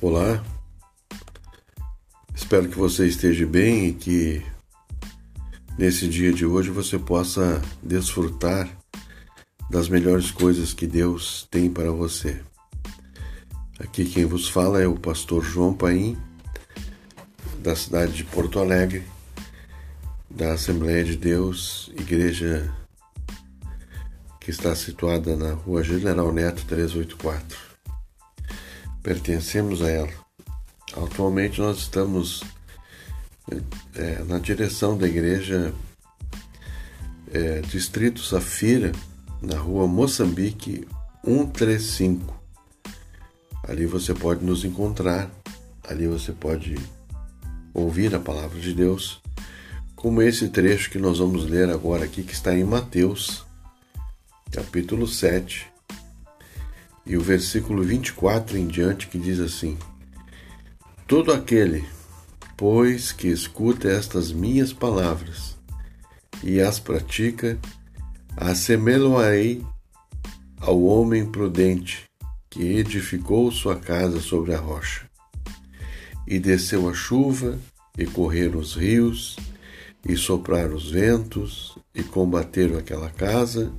Olá, espero que você esteja bem e que nesse dia de hoje você possa desfrutar das melhores coisas que Deus tem para você. Aqui quem vos fala é o pastor João Paim, da cidade de Porto Alegre, da Assembleia de Deus, igreja que está situada na rua General Neto 384 pertencemos a ela. Atualmente nós estamos é, na direção da igreja é, Distrito Safira, na rua Moçambique 135. Ali você pode nos encontrar, ali você pode ouvir a palavra de Deus, como esse trecho que nós vamos ler agora aqui, que está em Mateus, capítulo 7, e o versículo 24 em diante que diz assim: Todo aquele, pois, que escuta estas minhas palavras e as pratica, assemelho-ei ao homem prudente que edificou sua casa sobre a rocha. E desceu a chuva, e correram os rios, e sopraram os ventos, e combateram aquela casa,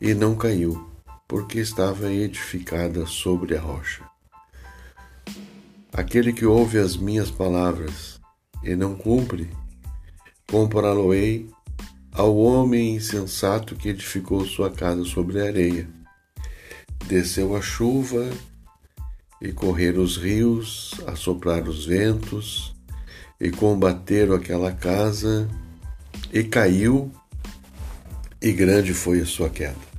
e não caiu porque estava edificada sobre a rocha. Aquele que ouve as minhas palavras e não cumpre, compará-lo-ei ao homem insensato que edificou sua casa sobre a areia. Desceu a chuva e correram os rios, assopraram os ventos e combateram aquela casa e caiu, e grande foi a sua queda.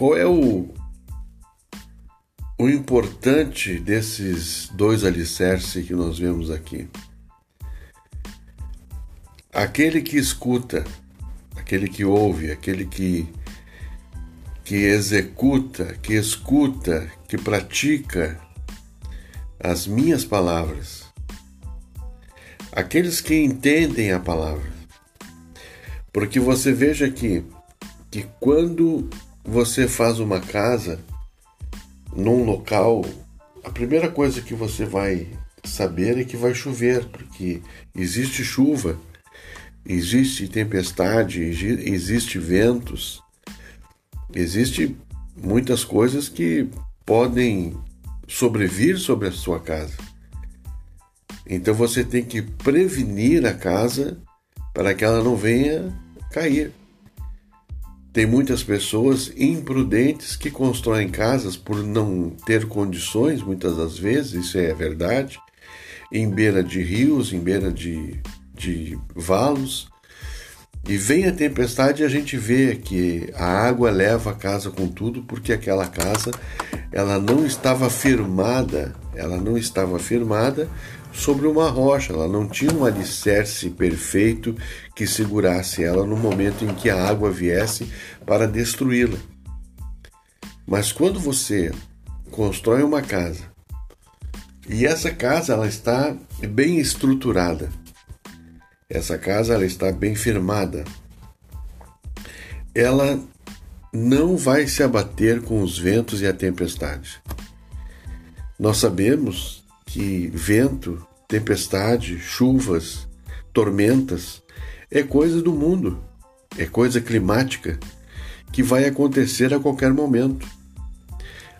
Qual é o, o importante desses dois alicerces que nós vemos aqui? Aquele que escuta, aquele que ouve, aquele que, que executa, que escuta, que pratica as minhas palavras, aqueles que entendem a palavra. Porque você veja aqui que quando você faz uma casa num local, a primeira coisa que você vai saber é que vai chover, porque existe chuva, existe tempestade, existe ventos, existe muitas coisas que podem sobrevir sobre a sua casa. Então você tem que prevenir a casa para que ela não venha cair. Tem muitas pessoas imprudentes que constroem casas por não ter condições, muitas das vezes, isso é verdade, em beira de rios, em beira de, de valos. E vem a tempestade e a gente vê que a água leva a casa com tudo, porque aquela casa ela não estava firmada, ela não estava firmada sobre uma rocha, ela não tinha um alicerce perfeito que segurasse ela no momento em que a água viesse para destruí-la. Mas quando você constrói uma casa e essa casa ela está bem estruturada, essa casa ela está bem firmada, ela não vai se abater com os ventos e a tempestade. Nós sabemos que vento, tempestade, chuvas, tormentas é coisa do mundo, é coisa climática que vai acontecer a qualquer momento.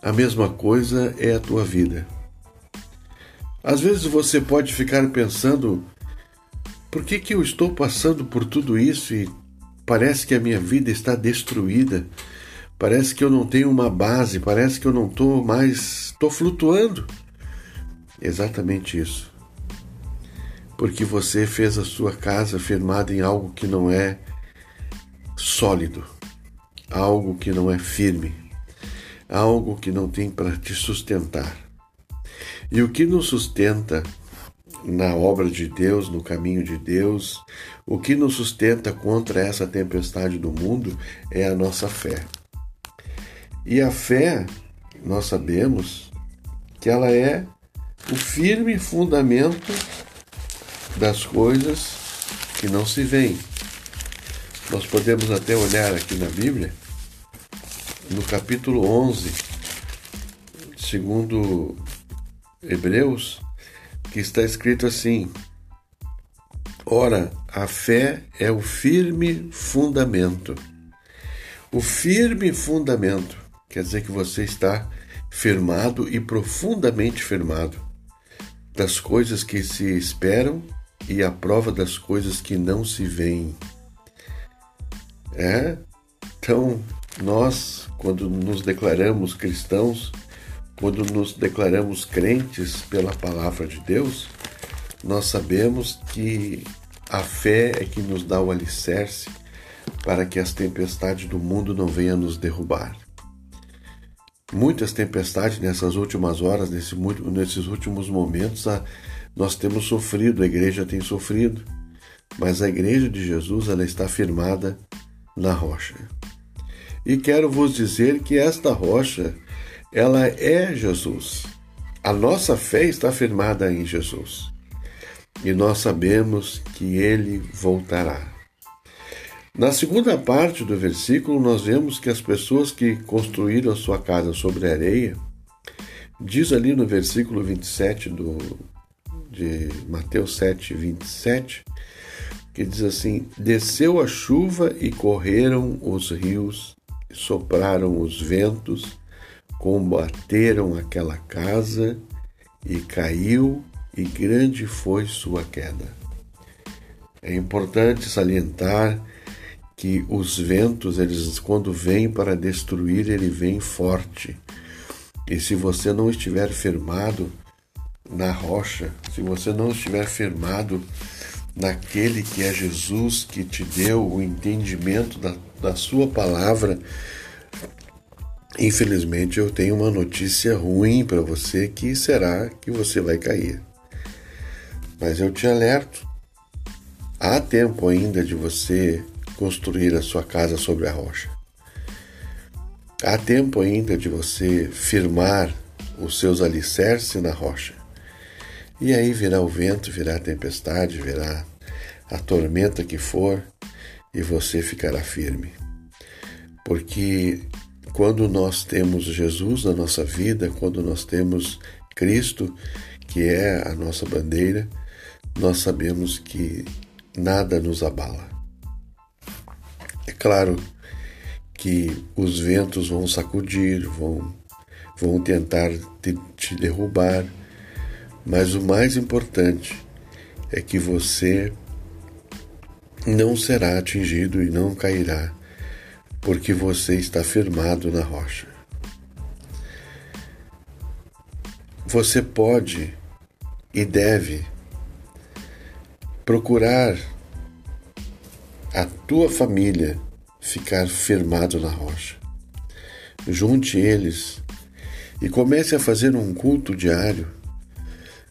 A mesma coisa é a tua vida. Às vezes você pode ficar pensando: por que, que eu estou passando por tudo isso e parece que a minha vida está destruída? Parece que eu não tenho uma base, parece que eu não estou mais. estou flutuando. Exatamente isso. Porque você fez a sua casa firmada em algo que não é sólido, algo que não é firme, algo que não tem para te sustentar. E o que nos sustenta na obra de Deus, no caminho de Deus, o que nos sustenta contra essa tempestade do mundo é a nossa fé. E a fé, nós sabemos que ela é o firme fundamento das coisas que não se veem. Nós podemos até olhar aqui na Bíblia, no capítulo 11, segundo Hebreus, que está escrito assim: Ora, a fé é o firme fundamento. O firme fundamento quer dizer que você está firmado e profundamente firmado das coisas que se esperam e a prova das coisas que não se veem. É? Então, nós, quando nos declaramos cristãos, quando nos declaramos crentes pela palavra de Deus, nós sabemos que a fé é que nos dá o alicerce para que as tempestades do mundo não venham nos derrubar. Muitas tempestades nessas últimas horas, nesse, nesses últimos momentos, nós temos sofrido, a igreja tem sofrido, mas a igreja de Jesus ela está firmada na rocha. E quero vos dizer que esta rocha, ela é Jesus. A nossa fé está firmada em Jesus e nós sabemos que ele voltará. Na segunda parte do versículo, nós vemos que as pessoas que construíram a sua casa sobre a areia, diz ali no versículo 27 do, de Mateus 7, 27, que diz assim: Desceu a chuva e correram os rios, sopraram os ventos, combateram aquela casa e caiu e grande foi sua queda. É importante salientar que os ventos, eles quando vêm para destruir, ele vem forte. E se você não estiver firmado na rocha, se você não estiver firmado naquele que é Jesus, que te deu o entendimento da, da sua palavra, infelizmente eu tenho uma notícia ruim para você que será que você vai cair. Mas eu te alerto: há tempo ainda de você construir a sua casa sobre a rocha. Há tempo ainda de você firmar os seus alicerces na rocha. E aí virá o vento, virá a tempestade, virá a tormenta que for, e você ficará firme. Porque quando nós temos Jesus na nossa vida, quando nós temos Cristo, que é a nossa bandeira, nós sabemos que nada nos abala. Claro que os ventos vão sacudir, vão, vão tentar te, te derrubar, mas o mais importante é que você não será atingido e não cairá, porque você está firmado na rocha. Você pode e deve procurar a tua família ficar firmado na rocha. Junte eles e comece a fazer um culto diário.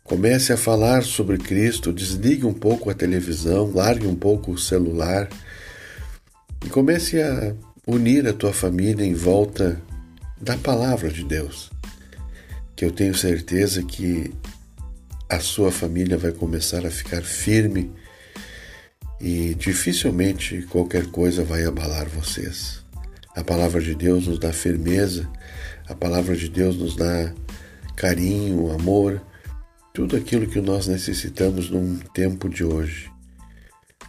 Comece a falar sobre Cristo, desligue um pouco a televisão, largue um pouco o celular e comece a unir a tua família em volta da palavra de Deus. Que eu tenho certeza que a sua família vai começar a ficar firme e dificilmente qualquer coisa vai abalar vocês. A palavra de Deus nos dá firmeza, a palavra de Deus nos dá carinho, amor, tudo aquilo que nós necessitamos num tempo de hoje.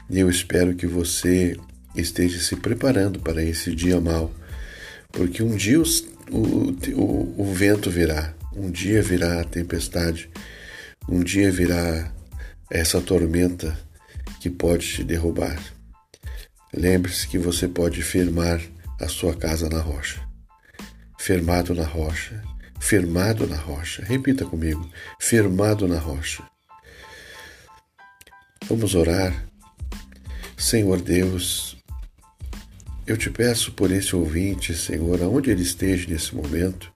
E eu espero que você esteja se preparando para esse dia mau, porque um dia os, o, o, o vento virá, um dia virá a tempestade um dia virá essa tormenta que pode te derrubar. Lembre-se que você pode firmar a sua casa na rocha. Firmado na rocha, firmado na rocha. Repita comigo: firmado na rocha. Vamos orar. Senhor Deus, eu te peço por esse ouvinte, Senhor, aonde ele esteja nesse momento,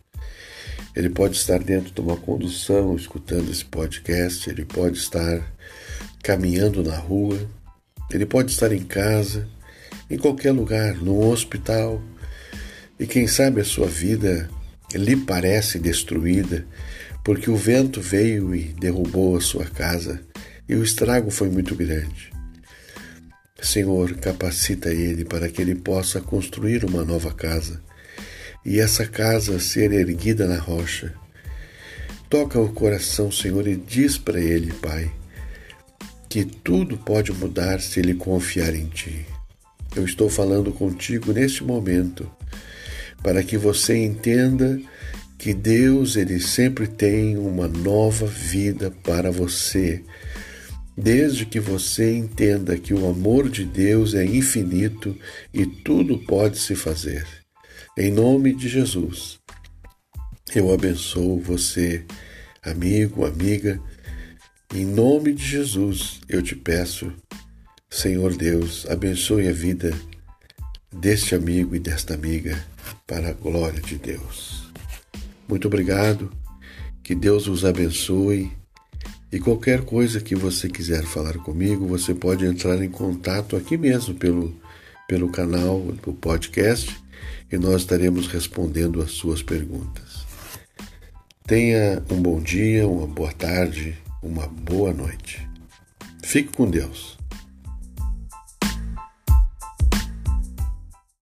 ele pode estar dentro de uma condução, escutando esse podcast, ele pode estar caminhando na rua, ele pode estar em casa, em qualquer lugar, no hospital, e quem sabe a sua vida lhe parece destruída porque o vento veio e derrubou a sua casa e o estrago foi muito grande. Senhor, capacita ele para que ele possa construir uma nova casa e essa casa ser erguida na rocha, Toca o coração, Senhor, e diz para ele, Pai, que tudo pode mudar se ele confiar em Ti. Eu estou falando contigo neste momento para que você entenda que Deus ele sempre tem uma nova vida para você. Desde que você entenda que o amor de Deus é infinito e tudo pode se fazer. Em nome de Jesus, eu abençoo você, amigo, amiga. Em nome de Jesus, eu te peço, Senhor Deus, abençoe a vida deste amigo e desta amiga para a glória de Deus. Muito obrigado, que Deus os abençoe. E qualquer coisa que você quiser falar comigo, você pode entrar em contato aqui mesmo pelo, pelo canal do podcast e nós estaremos respondendo as suas perguntas. Tenha um bom dia, uma boa tarde, uma boa noite. Fique com Deus.